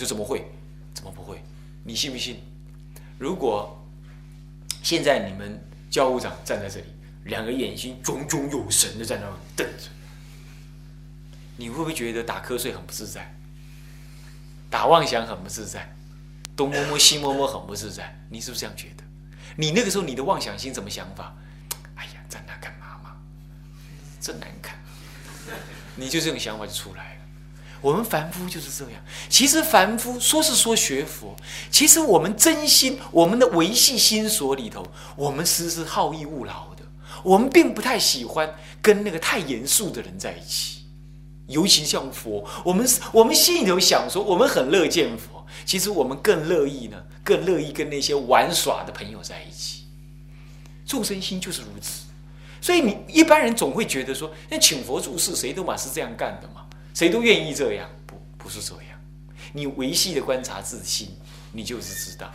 说怎么会？怎么不会？你信不信？如果现在你们教务长站在这里，两个眼睛炯炯有神的在那瞪着，你会不会觉得打瞌睡很不自在？打妄想很不自在，东摸摸西摸摸很不自在？你是不是这样觉得？你那个时候你的妄想心怎么想法？哎呀，站那干嘛嘛？真难看！你就这种想法就出来了。我们凡夫就是这样。其实凡夫说是说学佛，其实我们真心，我们的维系心所里头，我们实是好逸恶劳的。我们并不太喜欢跟那个太严肃的人在一起，尤其像佛，我们我们心里头想说，我们很乐见佛。其实我们更乐意呢，更乐意跟那些玩耍的朋友在一起。众生心就是如此。所以你一般人总会觉得说，那请佛住世，谁都嘛是这样干的嘛，谁都愿意这样，不不是这样。你维系的观察自心，你就是知道。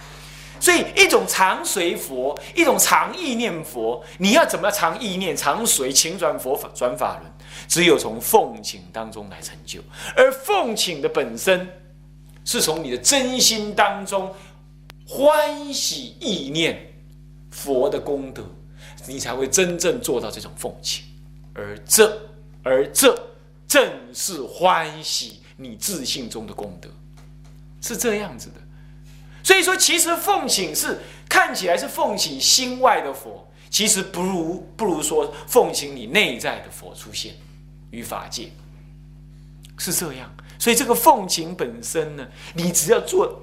所以一种常随佛，一种常意念佛，你要怎么常意念、常随请转佛法转法轮？只有从奉请当中来成就。而奉请的本身，是从你的真心当中欢喜意念佛的功德。你才会真正做到这种奉请，而这，而这正是欢喜你自信中的功德，是这样子的。所以说，其实奉请是看起来是奉请心外的佛，其实不如不如说奉请你内在的佛出现于法界，是这样。所以这个奉请本身呢，你只要做，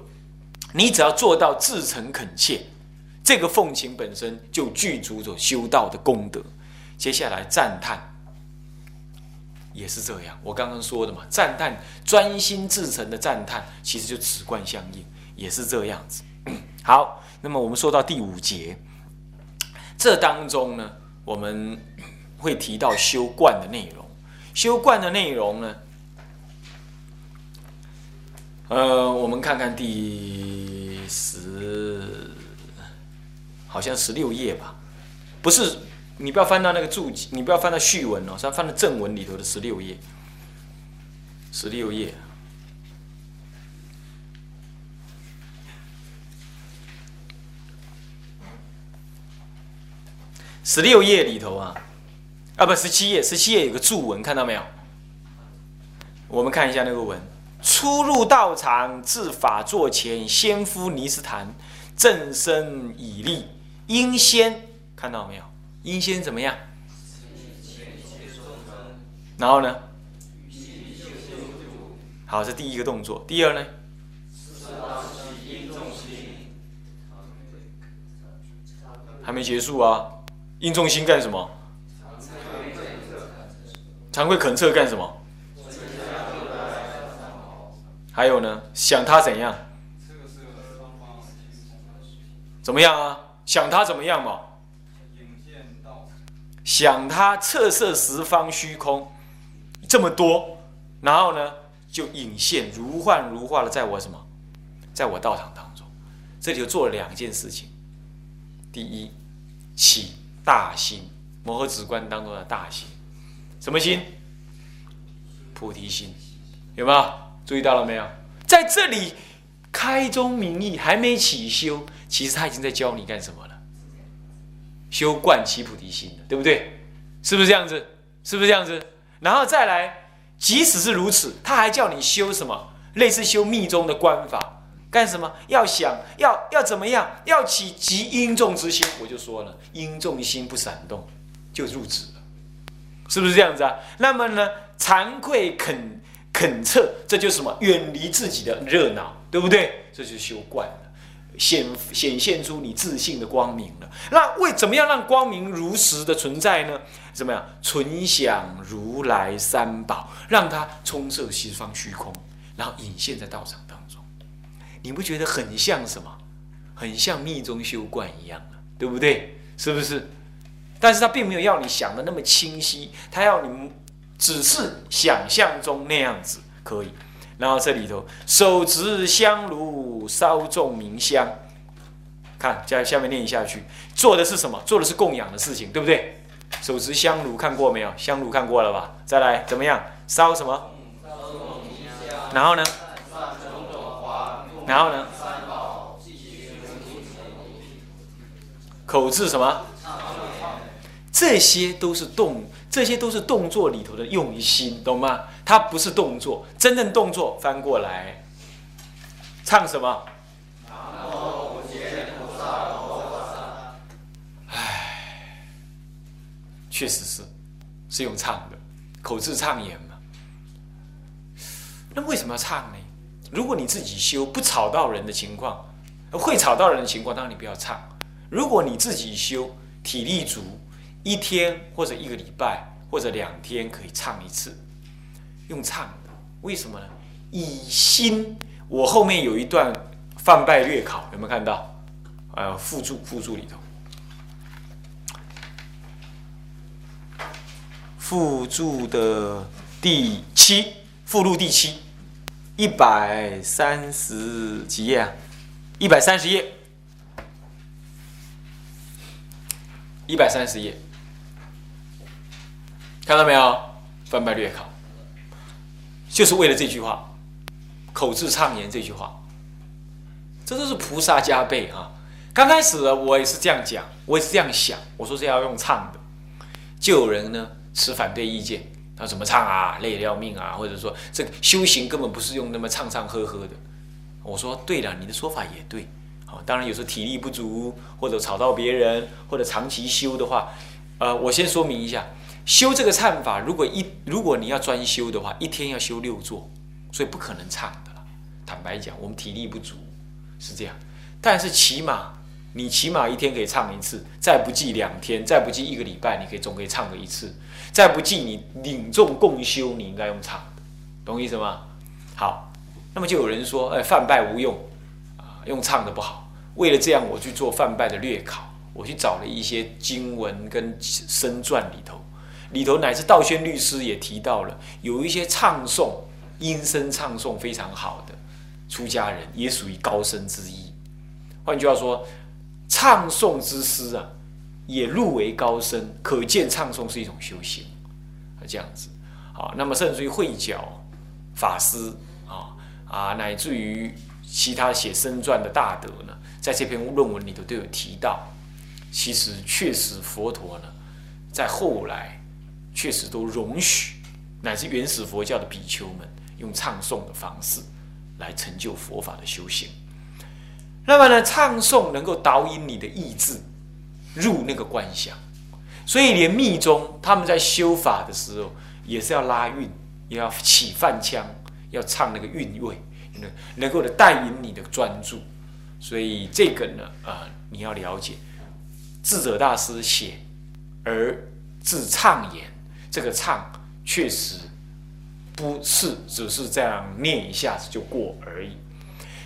你只要做到至诚恳切。这个奉请本身就具足着修道的功德。接下来赞叹也是这样，我刚刚说的嘛，赞叹专心至诚的赞叹，其实就此观相应，也是这样子。好，那么我们说到第五节，这当中呢，我们会提到修观的内容。修观的内容呢，呃，我们看看第十。好像十六页吧，不是，你不要翻到那个注记，你不要翻到序文哦，是要翻到正文里头的十六页。十六页，十六页里头啊，啊不，十七页，十七页有个注文，看到没有？我们看一下那个文：初入道场，至法座前，先敷尼斯坛，正身以立。阴先看到没有？阴先怎么样？然后呢？好，这第一个动作。第二呢？还没结束啊！应重心干什么？惭愧恳测干什么？还有呢？想他怎样？怎么样啊？想他怎么样嘛？想他侧色十方虚空这么多，然后呢，就隐现如幻如化的在我什么，在我道场当中，这里就做了两件事情。第一，起大心，摩诃止观当中的大心，什么心？菩提心，有没有注意到了没有？在这里。开宗明义还没起修，其实他已经在教你干什么了？修观其菩提心了，对不对？是不是这样子？是不是这样子？然后再来，即使是如此，他还叫你修什么？类似修密宗的观法，干什么？要想要要怎么样？要起极因重之心。我就说了，因重心不闪动，就入止了，是不是这样子啊？那么呢，惭愧恳恳测，这就是什么？远离自己的热闹。对不对？这就是修观了，显显现出你自信的光明了。那为怎么样让光明如实的存在呢？怎么样？存想如来三宝，让它充塞西方虚空，然后隐现在道场当中。你不觉得很像什么？很像密宗修观一样啊，对不对？是不是？但是他并没有要你想的那么清晰，他要你只是想象中那样子可以。然后这里头手持香炉烧众明香，看在下面念下去，做的是什么？做的是供养的事情，对不对？手持香炉看过没有？香炉看过了吧？再来怎么样？烧什么？然后呢？然后呢？口字什么？这些都是动，这些都是动作里头的用心，懂吗？它不是动作，真正动作翻过来，唱什么？唉，确实是，是用唱的，口字唱言嘛。那为什么要唱呢？如果你自己修不吵到人的情况，会吵到人的情况，当然你不要唱。如果你自己修，体力足，一天或者一个礼拜或者两天可以唱一次，用唱的，为什么呢？以心，我后面有一段泛拜略考，有没有看到？呃，附注附注里头，附注的第七附录第七。一百三十几页啊，一百三十页，一百三十页，看到没有？翻白略考，就是为了这句话，口字唱言这句话，这都是菩萨加倍啊！刚开始我也是这样讲，我也是这样想，我说是要用唱的，就有人呢持反对意见。他怎么唱啊？累得要命啊！或者说，这个修行根本不是用那么唱唱呵呵的。我说对了，你的说法也对。好，当然有时候体力不足，或者吵到别人，或者长期修的话，呃，我先说明一下，修这个唱法，如果一如果你要专修的话，一天要修六座，所以不可能唱的了。坦白讲，我们体力不足是这样，但是起码你起码一天可以唱一次，再不济两天，再不济一个礼拜，你可以总可以唱个一次。再不济，你领众共修，你应该用唱的，懂意思吗？好，那么就有人说，哎，泛拜无用，啊，用唱的不好。为了这样，我去做泛拜的略考，我去找了一些经文跟声传里头，里头乃至道宣律师也提到了，有一些唱诵音声唱诵非常好的出家人，也属于高僧之一。换句话说，唱诵之师啊。也入为高僧，可见唱诵是一种修行，啊，这样子，好，那么甚至于慧角法师啊啊，乃至于其他写生传的大德呢，在这篇论文里头都有提到，其实确实佛陀呢，在后来确实都容许，乃至原始佛教的比丘们用唱诵的方式来成就佛法的修行。那么呢，唱诵能够导引你的意志。入那个观想，所以连密宗他们在修法的时候，也是要拉韵，也要起梵腔，要唱那个韵味，能能够的带引你的专注。所以这个呢，啊，你要了解，智者大师写而自唱言，这个唱确实不是只是这样念一下子就过而已。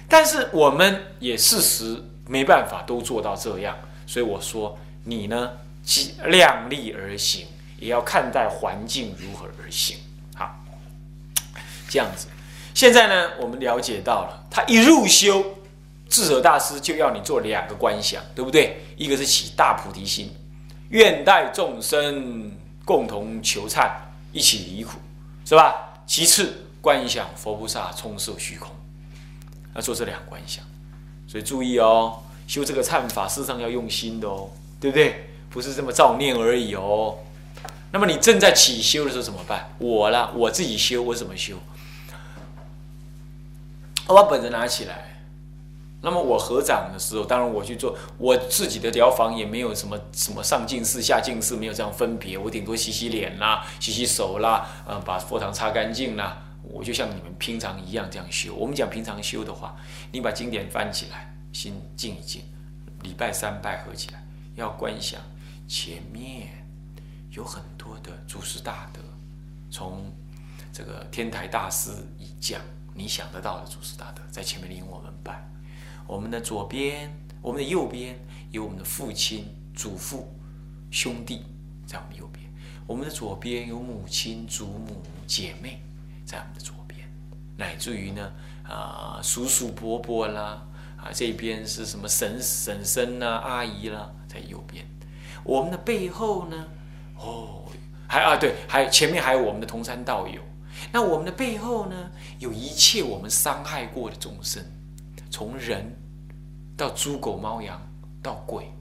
但是我们也事实没办法都做到这样。所以我说，你呢，即量力而行，也要看待环境如何而行。好，这样子。现在呢，我们了解到了，他一入修，智者大师就要你做两个观想，对不对？一个是起大菩提心，愿待众生共同求忏，一起离苦，是吧？其次，观想佛菩萨充摄虚空，要做这两观想。所以注意哦。修这个忏法，事实上要用心的哦，对不对？不是这么照念而已哦。那么你正在起修的时候怎么办？我啦，我自己修，我怎么修？我把本子拿起来。那么我合掌的时候，当然我去做我自己的疗房，也没有什么什么上净寺、下净寺，没有这样分别。我顶多洗洗脸啦，洗洗手啦，嗯，把佛堂擦干净啦。我就像你们平常一样这样修。我们讲平常修的话，你把经典翻起来。心静一静，礼拜三拜合起来，要观想前面有很多的祖师大德，从这个天台大师一降，你想得到的祖师大德在前面领我们拜。我们的左边，我们的右边有我们的父亲、祖父、兄弟在我们右边；我们的左边有母亲、祖母、姐妹在我们的左边，乃至于呢，啊，叔叔伯伯啦。啊，这边是什么婶婶婶呐，阿姨啦，在右边。我们的背后呢？哦，还啊，对，还前面还有我们的同山道友。那我们的背后呢？有一切我们伤害过的众生，从人到猪狗猫羊到鬼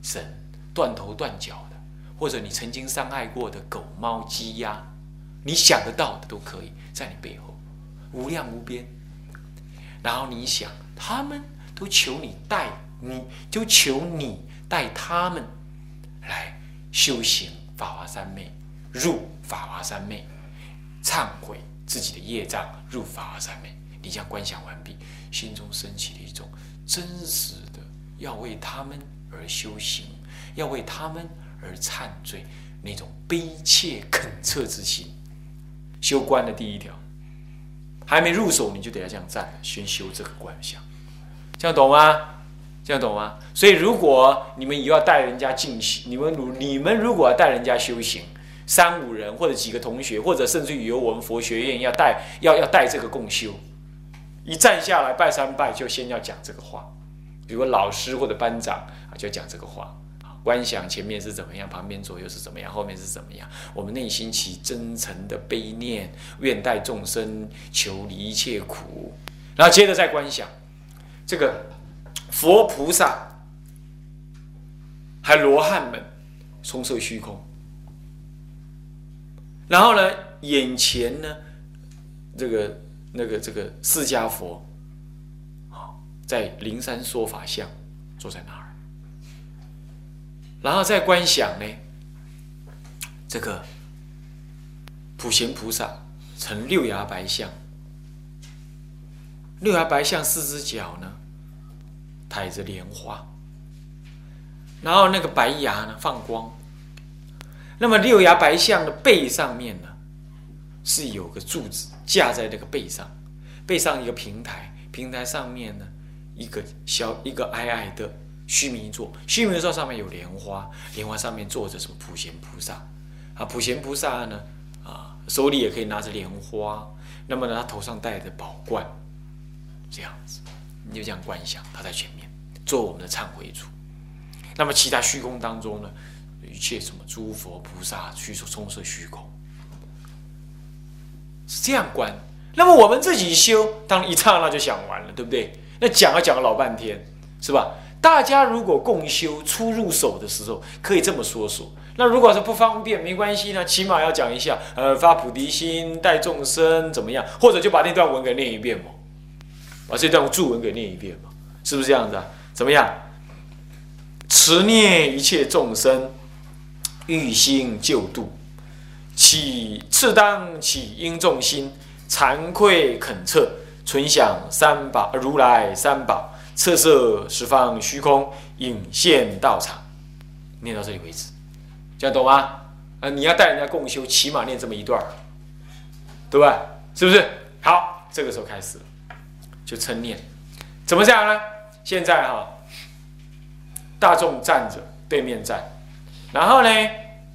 神断头断脚的，或者你曾经伤害过的狗猫鸡鸭，你想得到的都可以在你背后，无量无边。然后你想，他们都求你带，你就求你带他们来修行法华三昧，入法华三昧，忏悔自己的业障，入法华三昧。你将观想完毕，心中升起了一种真实的要为他们而修行，要为他们而忏罪那种悲切恳切之心。修观的第一条，还没入手你就得要这样站，先修这个观想，这样懂吗？这样懂吗？所以如果你们以后要带人家进行，你们如你们如果要带人家修行，三五人或者几个同学，或者甚至于由我们佛学院要带要要带这个共修。一站下来拜三拜，就先要讲这个话，比如老师或者班长啊，就讲这个话啊。观想前面是怎么样，旁边左右是怎么样，后面是怎么样？我们内心起真诚的悲念，愿代众生求离一切苦，然后接着再观想这个佛菩萨还罗汉们充塞虚空，然后呢，眼前呢这个。那个这个释迦佛，啊，在灵山说法像，坐在那儿，然后再观想呢，这个普贤菩萨成六牙白象，六牙白象四只脚呢，抬着莲花，然后那个白牙呢放光，那么六牙白象的背上面呢，是有个柱子。架在那个背上，背上一个平台，平台上面呢一个小一个矮矮的须弥座，须弥座上面有莲花，莲花上面坐着什么普贤菩萨啊？普贤菩萨呢啊手里也可以拿着莲花，那么呢他头上戴着宝冠，这样子你就这样观想他在前面做我们的忏悔主，那么其他虚空当中呢一切什么诸佛菩萨虚充塞虚空。是这样观，那么我们自己修，当一刹那就想完了，对不对？那讲啊讲了老半天，是吧？大家如果共修初入手的时候，可以这么说说。那如果是不方便，没关系呢，起码要讲一下，呃，发菩提心，带众生怎么样？或者就把那段文给念一遍嘛，把这段注文给念一遍嘛，是不是这样子啊？怎么样？持念一切众生，欲心救度。起次当起应众心，惭愧恳切，存想三宝如来三宝，测色十方虚空，引现道场。念到这里为止，这样懂吗？啊，你要带人家共修，起码念这么一段对吧？是不是？好，这个时候开始了，就称念，怎么这样呢？现在哈，大众站着，对面站，然后呢？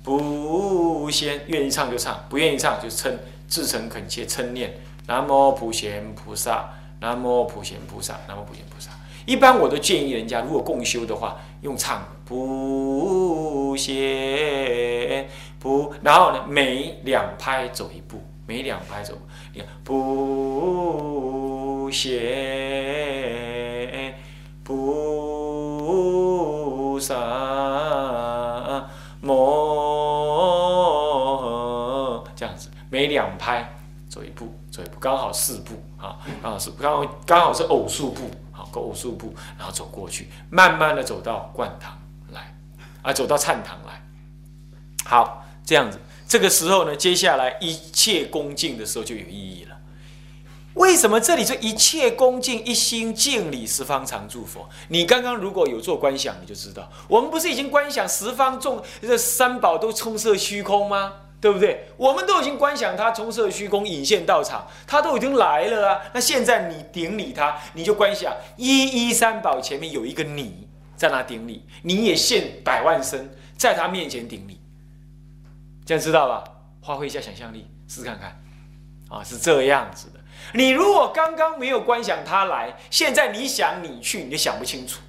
不先愿意唱就唱，不愿意唱就称自诚恳切称念南无普贤菩萨，南无普贤菩萨，南无普贤菩萨。一般我都建议人家，如果共修的话，用唱不贤不，然后呢，每两拍走一步，每两拍走，你看不贤菩萨刚好四步啊，刚好是刚好刚好是偶数步，好，偶数步，然后走过去，慢慢的走到灌堂来，啊，走到忏堂来，好，这样子，这个时候呢，接下来一切恭敬的时候就有意义了。为什么这里说一切恭敬一心敬礼十方常住佛？你刚刚如果有做观想，你就知道，我们不是已经观想十方众这三宝都充塞虚空吗？对不对？我们都已经观想他从色虚空引现到场，他都已经来了啊。那现在你顶礼他，你就观想一一三宝前面有一个你在那顶礼，你也现百万身在他面前顶礼，这样知道吧？发挥一下想象力，试试看看啊，是这样子的。你如果刚刚没有观想他来，现在你想你去，你就想不清楚。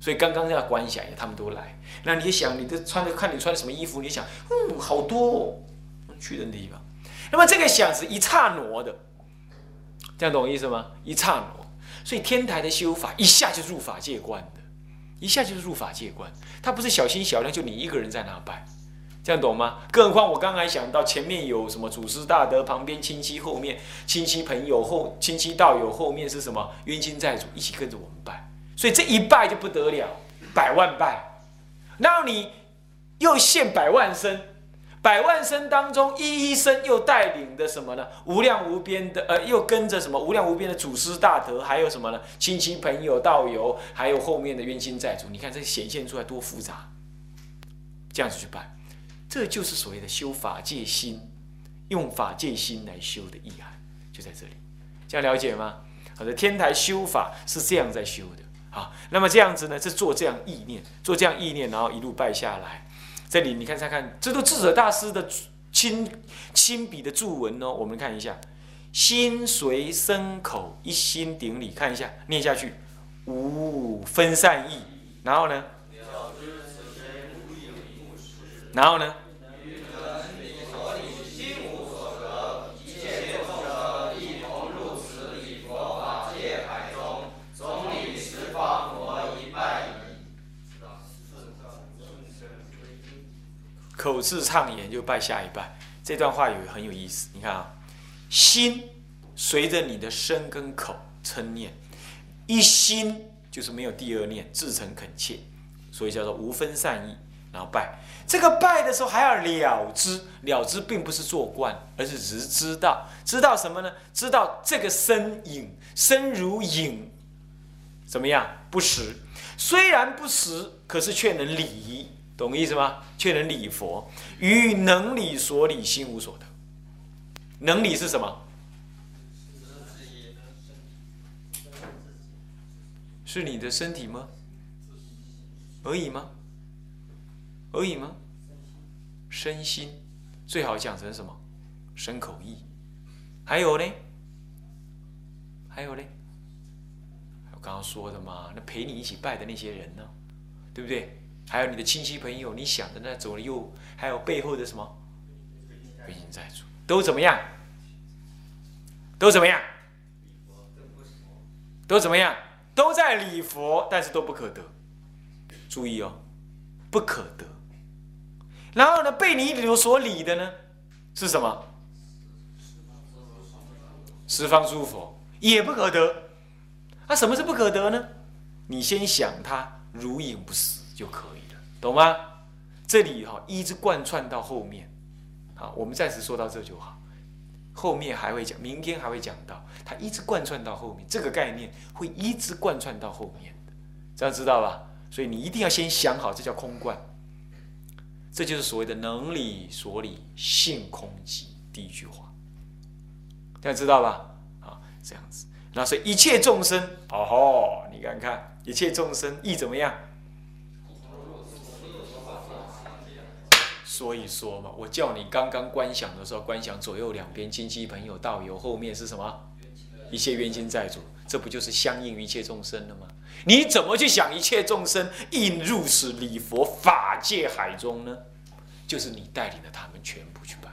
所以刚刚要观想，他们都来，那你想，你的穿的看你穿的什么衣服，你想，嗯，好多。去的地方，那么这个想是一刹那的，这样懂意思吗？一刹那，所以天台的修法一下就入法界观的，一下就是入法界观。他不是小心小量，就你一个人在那拜，这样懂吗？更何况我刚才想到前面有什么祖师大德，旁边亲戚，后面亲戚朋友后亲戚道友，后面是什么冤亲债主一起跟着我们拜，所以这一拜就不得了，百万拜，然后你又现百万身。百万声当中，一一声又带领的什么呢？无量无边的，呃，又跟着什么？无量无边的祖师大德，还有什么呢？亲戚朋友道友，还有后面的冤亲债主。你看这显现出来多复杂，这样子去办，这就是所谓的修法界心，用法界心来修的意涵，就在这里。这样了解吗？好的，天台修法是这样在修的。啊，那么这样子呢，是做这样意念，做这样意念，然后一路拜下来。这里你看看看，这都智者大师的亲亲笔的注文哦。我们看一下，心随身口一心顶礼，看一下念下去，无分散意。然后呢？然后呢？口字唱言就拜下一拜，这段话有很有意思。你看啊，心随着你的身跟口称念，一心就是没有第二念，至诚恳切，所以叫做无分善意。然后拜这个拜的时候还要了知，了知并不是做观，而是只知道，知道什么呢？知道这个身影身如影，怎么样？不实，虽然不实，可是却能理。懂意思吗？却能理佛，于能理所理，心无所得。能理是什么？是你的身体吗？而已吗？而已吗？身心最好讲成什么？身口意。还有呢？还有呢？我刚刚说的嘛，那陪你一起拜的那些人呢？对不对？还有你的亲戚朋友，你想的那左右，还有背后的什么，冤亲债主，都怎么样？都怎么样？都怎么样？都在礼佛，但是都不可得。注意哦，不可得。然后呢，被你有所礼的呢，是什么？十方诸佛也不可得。那什么是不可得呢？你先想他如影不死就可以了。懂吗？这里哈一直贯穿到后面，好，我们暂时说到这就好。后面还会讲，明天还会讲到，它一直贯穿到后面，这个概念会一直贯穿到后面的，这样知道吧？所以你一定要先想好，这叫空观，这就是所谓的能理所理性空寂第一句话，这样知道吧？啊，这样子，那所以一切众生，哦吼，你看看一切众生意怎么样？所以说嘛，我叫你刚刚观想的时候，观想左右两边亲戚朋友道友，后面是什么？一切冤亲债主，这不就是相应于一切众生了吗？你怎么去想一切众生应入是礼佛法界海中呢？就是你带领着他们全部去拜，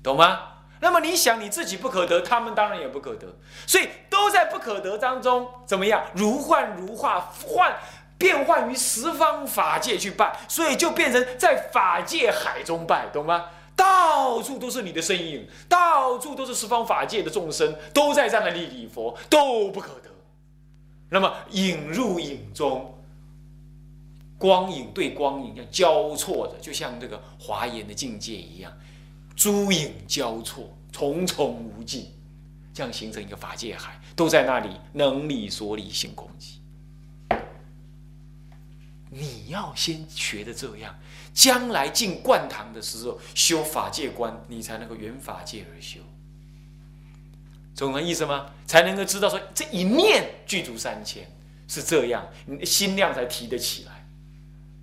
懂吗？那么你想你自己不可得，他们当然也不可得，所以都在不可得当中，怎么样？如幻如化，幻。变换于十方法界去拜，所以就变成在法界海中拜，懂吗？到处都是你的身影，到处都是十方法界的众生，都在在那里礼佛，都不可得。那么影入影中，光影对光影要交错的，就像这个华严的境界一样，诸影交错，重重无尽，这样形成一个法界海，都在那里能理所理性空寂。你要先学的这样，将来进灌堂的时候修法界观，你才能够圆法界而修，懂了意思吗？才能够知道说这一念具足三千是这样，你的心量才提得起来，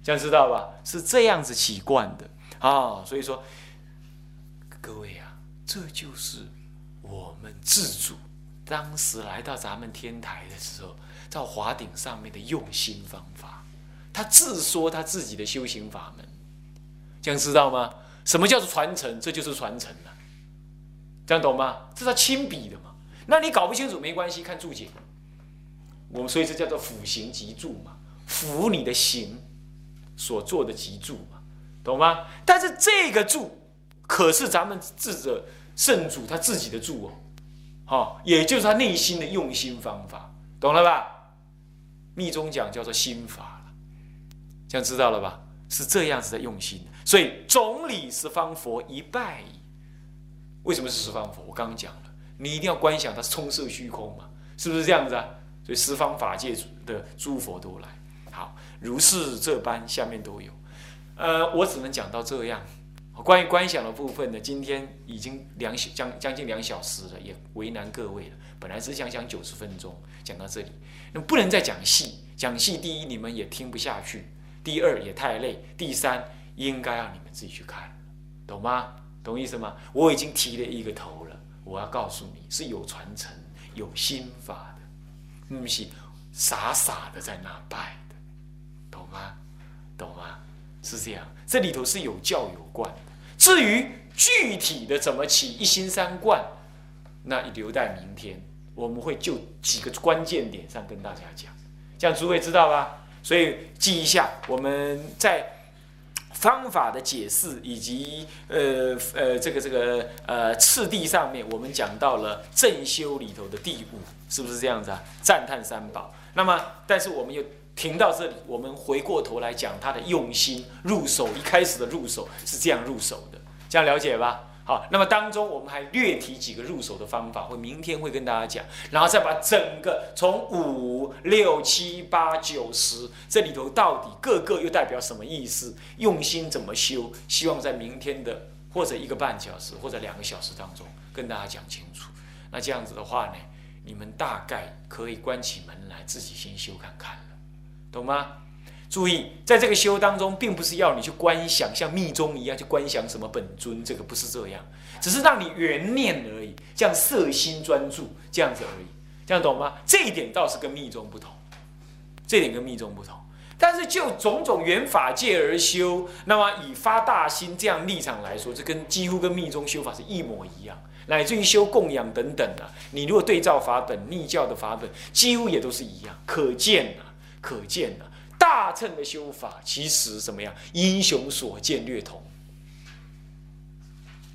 这样知道吧？是这样子起观的啊。所以说，各位啊，这就是我们自主当时来到咱们天台的时候，在华顶上面的用心方法。他自说他自己的修行法门，这样知道吗？什么叫做传承？这就是传承了，这样懂吗？这是他亲笔的嘛？那你搞不清楚没关系，看注解，我们所以这叫做辅行集注嘛，辅你的行所做的集注嘛，懂吗？但是这个注可是咱们智者圣主他自己的注哦，好，也就是他内心的用心方法，懂了吧？密宗讲叫做心法，这样知道了吧？是这样子的用心，所以总理十方佛一拜矣。为什么是十方佛？我刚刚讲了，你一定要观想它充塞虚空嘛，是不是这样子啊？所以十方法界的诸佛都来，好，如是这般，下面都有。呃，我只能讲到这样。关于观想的部分呢，今天已经两小将将近两小时了，也为难各位了。本来只想讲九十分钟，讲到这里，那不能再讲细。讲细，第一你们也听不下去，第二也太累，第三应该让你们自己去看，懂吗？懂意思吗？我已经提了一个头了，我要告诉你是有传承、有心法的，不是傻傻的在那拜的，懂吗？懂吗？是这样，这里头是有教有观。至于具体的怎么起一心三观，那留待明天，我们会就几个关键点上跟大家讲，这样诸位知道吧？所以记一下，我们在。方法的解释以及呃呃这个这个呃次第上面，我们讲到了正修里头的第五，是不是这样子啊？赞叹三宝。那么，但是我们又停到这里，我们回过头来讲他的用心入手，一开始的入手是这样入手的，这样了解吧？好，那么当中我们还略提几个入手的方法，会明天会跟大家讲，然后再把整个从五六七八九十这里头到底各个又代表什么意思，用心怎么修，希望在明天的或者一个半小时或者两个小时当中跟大家讲清楚。那这样子的话呢，你们大概可以关起门来自己先修看看了，懂吗？注意，在这个修当中，并不是要你去观想像密宗一样去观想什么本尊，这个不是这样，只是让你圆念而已，这样色心专注这样子而已，这样懂吗？这一点倒是跟密宗不同，这点跟密宗不同。但是就种种缘法界而修，那么以发大心这样立场来说，这跟几乎跟密宗修法是一模一样，乃至于修供养等等的，你如果对照法本、密教的法本，几乎也都是一样。可见啊，可见啊。大乘的修法其实怎么样？英雄所见略同，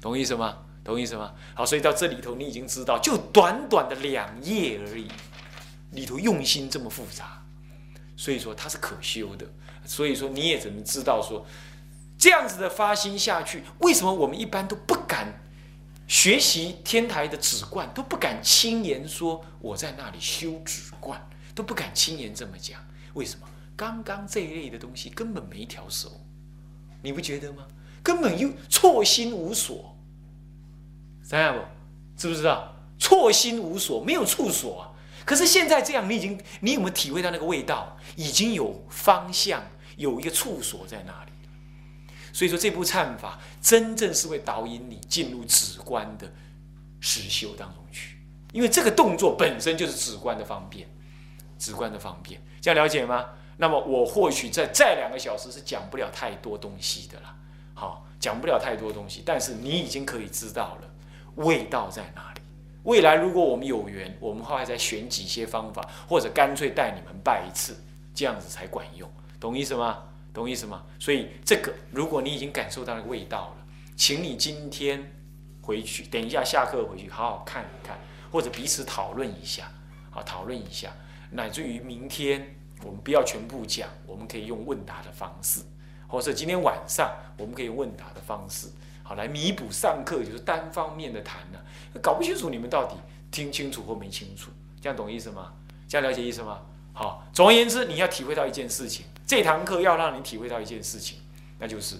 懂意思吗？懂意思吗？好，所以到这里头，你已经知道，就短短的两页而已，里头用心这么复杂，所以说它是可修的。所以说你也只能知道说，这样子的发心下去，为什么我们一般都不敢学习天台的止观，都不敢轻言说我在那里修止观，都不敢轻言这么讲，为什么？刚刚这一类的东西根本没调熟，你不觉得吗？根本又错心无所，知道不？知不知道？错心无所，没有处所。可是现在这样，你已经，你有没有体会到那个味道？已经有方向，有一个处所在那里。所以说，这部忏法真正是会导引你进入止观的实修当中去，因为这个动作本身就是止观的方便，止观的方便，这样了解吗？那么我或许在再两个小时是讲不了太多东西的了，好，讲不了太多东西，但是你已经可以知道了味道在哪里。未来如果我们有缘，我们后来再选几些方法，或者干脆带你们拜一次，这样子才管用，懂意思吗？懂意思吗？所以这个如果你已经感受到那个味道了，请你今天回去，等一下下课回去好好看一看，或者彼此讨论一下，好讨论一下，乃至于明天。我们不要全部讲，我们可以用问答的方式，或者今天晚上我们可以问答的方式，好来弥补上课就是单方面的谈呢，搞不清楚你们到底听清楚或没清楚，这样懂意思吗？这样了解意思吗？好，总而言之，你要体会到一件事情，这堂课要让你体会到一件事情，那就是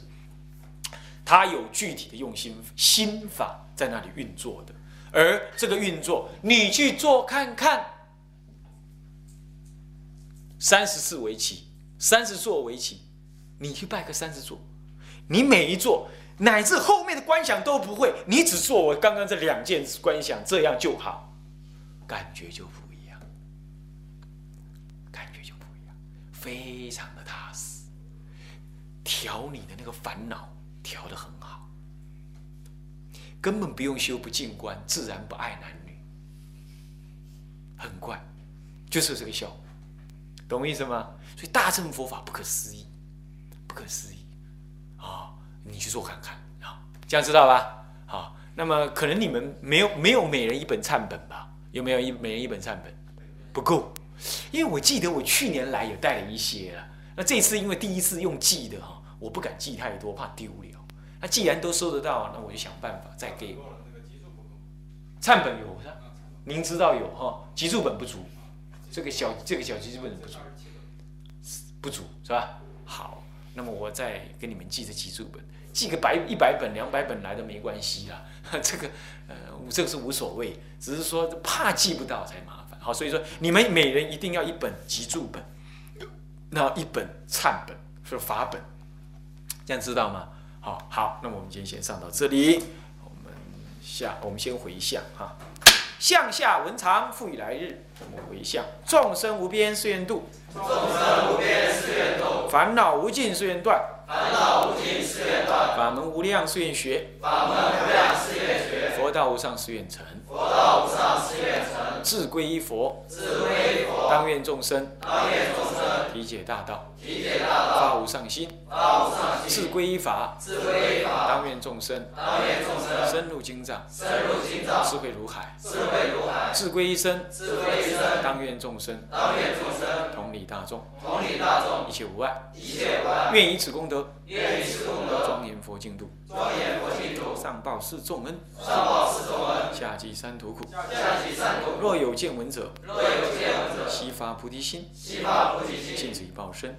他有具体的用心心法在那里运作的，而这个运作你去做看看。三十次围棋，三十座围棋，你去拜个三十座，你每一座乃至后面的观想都不会，你只做我刚刚这两件观想，这样就好，感觉就不一样，感觉就不一样，非常的踏实，调你的那个烦恼调的很好，根本不用修不净观，自然不爱男女，很怪，就是这个效果。懂我意思吗？所以大乘佛法不可思议，不可思议啊！你去做看看啊，这样知道吧？好，那么可能你们没有没有每人一本忏本吧？有没有一每人一本忏本？不够，因为我记得我去年来也带了一些了。那这次因为第一次用记的哈，我不敢记太多，怕丢了。那既然都收得到，那我就想办法再给。忏本有是吧？您知道有哈？集注本不足，这个小这个小集注本不足，不足是吧？好，那么我再给你们寄这集注本，寄个百一百本两百本来都没关系啦。这个呃，这个是无所谓，只是说怕寄不到才麻烦。好，所以说你们每人一定要一本集注本，那一本忏本是法本，这样知道吗？好好，那我们今天先上到这里。我们下，我们先回向哈。向下文长，复以来日。我们回向：众生无边誓愿度，众生无边誓愿度；烦恼无尽誓愿断，烦恼无尽誓愿断；法门无量誓愿学，法门无量誓愿学；佛道无上誓愿成，佛道无上誓愿成；志归一佛，志归一佛；当愿众生，当愿众生。理解大道，体解大道；发无上心，发无上心；自归依法，自归依法；当愿众生，当愿众生深入经藏，深入经藏；智慧如海，智慧如海；志归一生，智归一生；当愿众生，当愿众生同理大众，同理大众，一切无碍，一切无碍；愿以此功德，愿以此功德，庄严佛净土，庄严佛净土，上报四重恩，上报四重恩，下济三途苦。下济三途苦。若有见闻者，若有见闻者，悉发菩提心，悉发菩提心，尽此一报身，